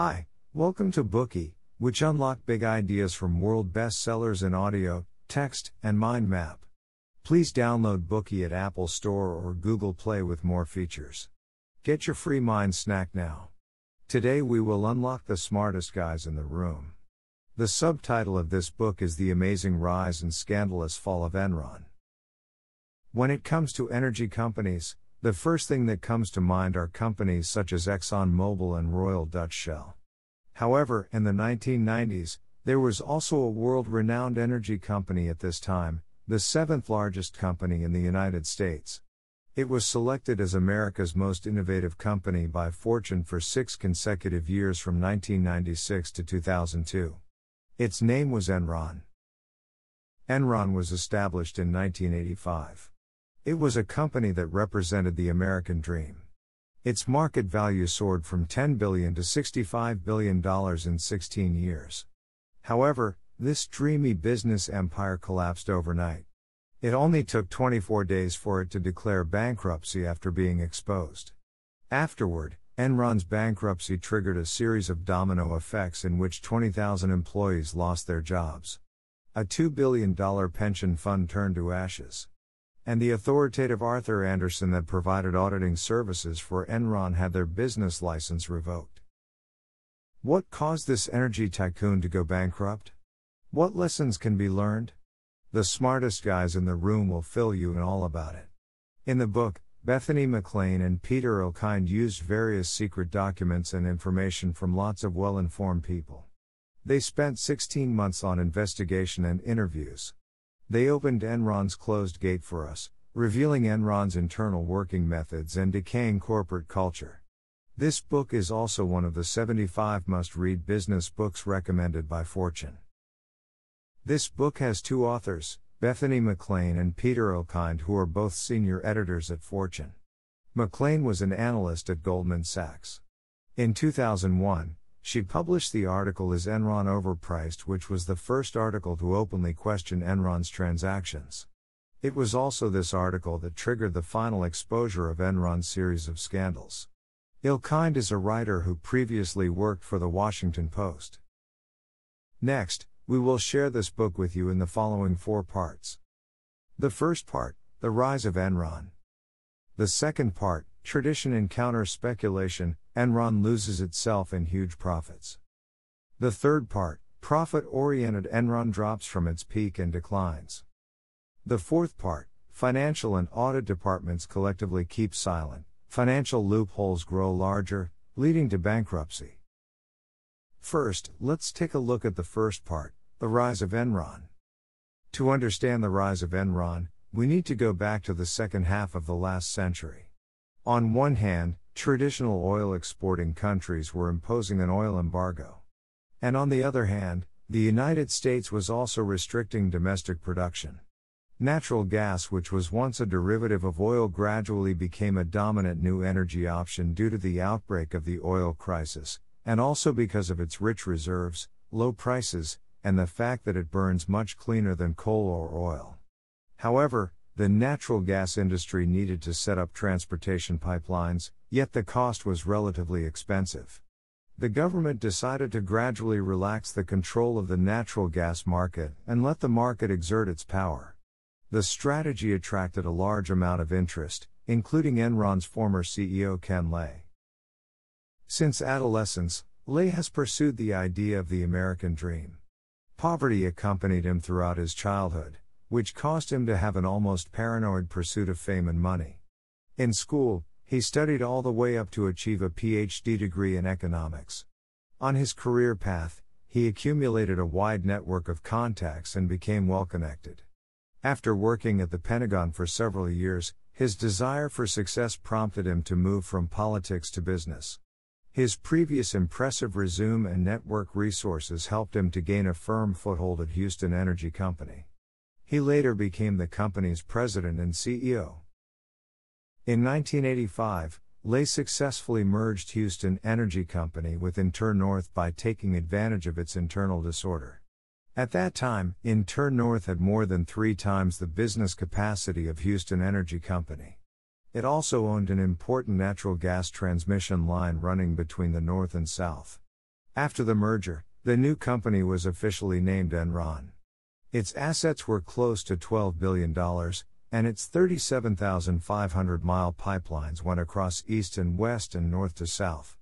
Hi, welcome to Bookey, which unlock big ideas from world bestsellers in audio, text, and mind map. Please download Bookey at Apple Store or Google Play with more features. Get your free mind snack now. Today we will unlock the smartest guys in the room. The subtitle of this book is The Amazing Rise and Scandalous Fall of Enron. When it comes to energy companies, the first thing that comes to mind are companies such as ExxonMobil and Royal Dutch Shell. However, in the 1990s, there was also a world renowned energy company at this time, the seventh largest company in the United States. It was selected as America's most innovative company by Fortune for six consecutive years from 1996 to 2002. Its name was Enron. Enron was established in 1985. It was a company that represented the American dream. Its market value soared from 10 billion to $65 billion in 16 years. However, this dreamy business empire collapsed overnight. It only took 24 days for it to declare bankruptcy after being exposed. Afterward, Enron's bankruptcy triggered a series of domino effects in which 20,000 employees lost their jobs. A $2 billion pension fund turned to ashes and the authoritative Arthur Andersen that provided auditing services for Enron had their business license revoked. What caused this energy tycoon to go bankrupt? What lessons can be learned? The smartest guys in the room will fill you in all about it. In the book, Bethany McLean and Peter Elkind used various secret documents and information from lots of well informed people. They spent 16 months on investigation and interviews. They opened Enron's closed gate for us, revealing Enron's internal working methods and decaying corporate culture. This book is also one of the 75 must read business books recommended by Fortune. This book has two authors, Bethany McLean and Peter Elkind, who are both senior editors at Fortune. McLean was an analyst at Goldman Sachs. In 2001, she published the article Is Enron Overpriced, which was the first article to openly question Enron's transactions. It was also this article that triggered the final exposure of Enron's series of scandals. Elkind is a writer who previously worked for the Washington Post. Next, we will share this book with you in the following four parts. The first part, The Rise of Enron. The second part, Tradition encounters speculation, Enron loses itself in huge profits. The third part, profit oriented Enron drops from its peak and declines. The fourth part, financial and audit departments collectively keep silent, financial loopholes grow larger, leading to bankruptcy. First, let's take a look at the first part, the rise of Enron. To understand the rise of Enron, we need to go back to the second half of the last century. On one hand, traditional oil exporting countries were imposing an oil embargo. And on the other hand, the United States was also restricting domestic production. Natural gas, which was once a derivative of oil, gradually became a dominant new energy option due to the outbreak of the oil crisis, and also because of its rich reserves, low prices, and the fact that it burns much cleaner than coal or oil. However, the natural gas industry needed to set up transportation pipelines, yet the cost was relatively expensive. The government decided to gradually relax the control of the natural gas market and let the market exert its power. The strategy attracted a large amount of interest, including Enron's former CEO Ken Lay. Since adolescence, Lay has pursued the idea of the American dream. Poverty accompanied him throughout his childhood, which caused him to have an almost paranoid pursuit of fame and money. In school, he studied all the way up to achieve a PhD degree in economics. On his career path, he accumulated a wide network of contacts and became well connected. After working at the Pentagon for several years, his desire for success prompted him to move from politics to business. His previous impressive resume and network resources helped him to gain a firm foothold at Houston Energy Company. He later became the company's president and CEO. In 1985, Lay successfully merged Houston Energy Company with InterNorth by taking advantage of its internal disorder. At that time, InterNorth had more than three times the business capacity of Houston Energy Company. It also owned an important natural gas transmission line running between the north and south. After the merger, the new company was officially named Enron. Its assets were close to $12 billion, and its 37,500 mile pipelines went across east and west and north to south.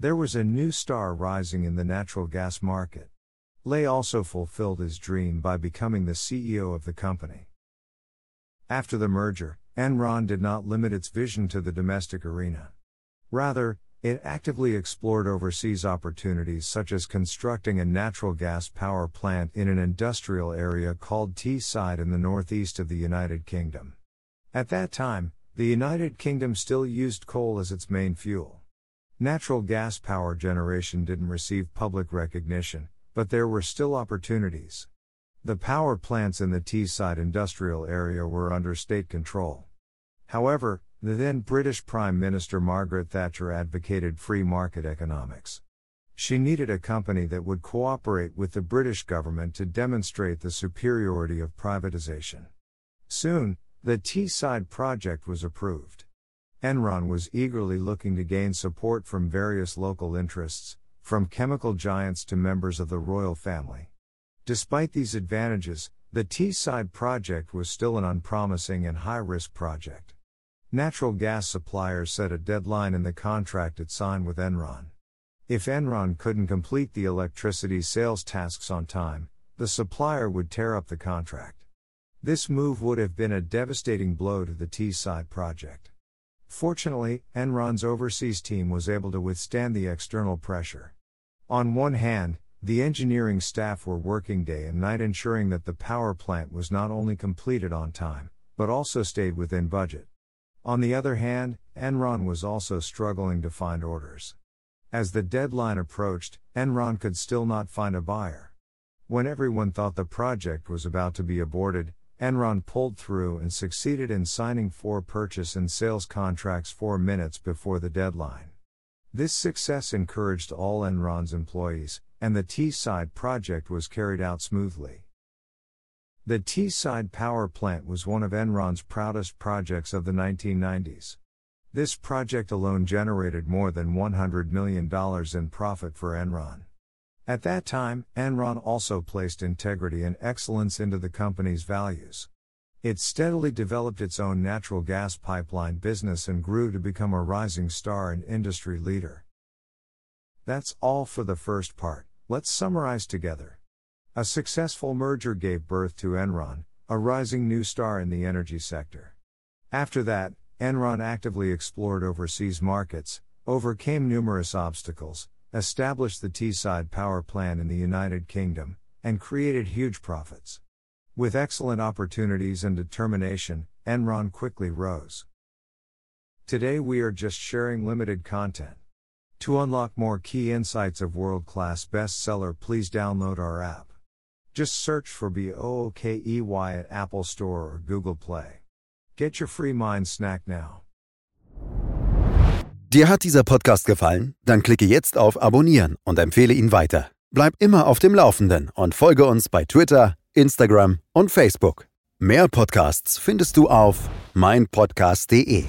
There was a new star rising in the natural gas market. Lay also fulfilled his dream by becoming the CEO of the company. After the merger, Enron did not limit its vision to the domestic arena. Rather, it actively explored overseas opportunities such as constructing a natural gas power plant in an industrial area called Teesside in the northeast of the United Kingdom. At that time, the United Kingdom still used coal as its main fuel. Natural gas power generation didn't receive public recognition, but there were still opportunities. The power plants in the Teesside industrial area were under state control. However, the then British Prime Minister Margaret Thatcher advocated free market economics. She needed a company that would cooperate with the British government to demonstrate the superiority of privatization. Soon, the Teesside project was approved. Enron was eagerly looking to gain support from various local interests, from chemical giants to members of the royal family. Despite these advantages, the Teesside project was still an unpromising and high risk project. Natural gas suppliers set a deadline in the contract it signed with Enron. If Enron couldn't complete the electricity sales tasks on time, the supplier would tear up the contract. This move would have been a devastating blow to the Teesside project. Fortunately, Enron's overseas team was able to withstand the external pressure. On one hand, the engineering staff were working day and night ensuring that the power plant was not only completed on time, but also stayed within budget. On the other hand, Enron was also struggling to find orders. As the deadline approached, Enron could still not find a buyer. When everyone thought the project was about to be aborted, Enron pulled through and succeeded in signing four purchase and sales contracts four minutes before the deadline. This success encouraged all Enron's employees, and the Teesside project was carried out smoothly. The Teesside Power Plant was one of Enron's proudest projects of the 1990s. This project alone generated more than $100 million in profit for Enron. At that time, Enron also placed integrity and excellence into the company's values. It steadily developed its own natural gas pipeline business and grew to become a rising star and industry leader. That's all for the first part, let's summarize together. A successful merger gave birth to Enron, a rising new star in the energy sector. After that, Enron actively explored overseas markets, overcame numerous obstacles, established the Teesside power plant in the United Kingdom, and created huge profits. With excellent opportunities and determination, Enron quickly rose. Today we are just sharing limited content. To unlock more key insights of world class bestseller, please download our app. Just search for BOOKEY at Apple Store or Google Play. Get your free mind snack now. Dir hat dieser Podcast gefallen? Dann klicke jetzt auf Abonnieren und empfehle ihn weiter. Bleib immer auf dem Laufenden und folge uns bei Twitter, Instagram und Facebook. Mehr Podcasts findest du auf meinpodcast.de.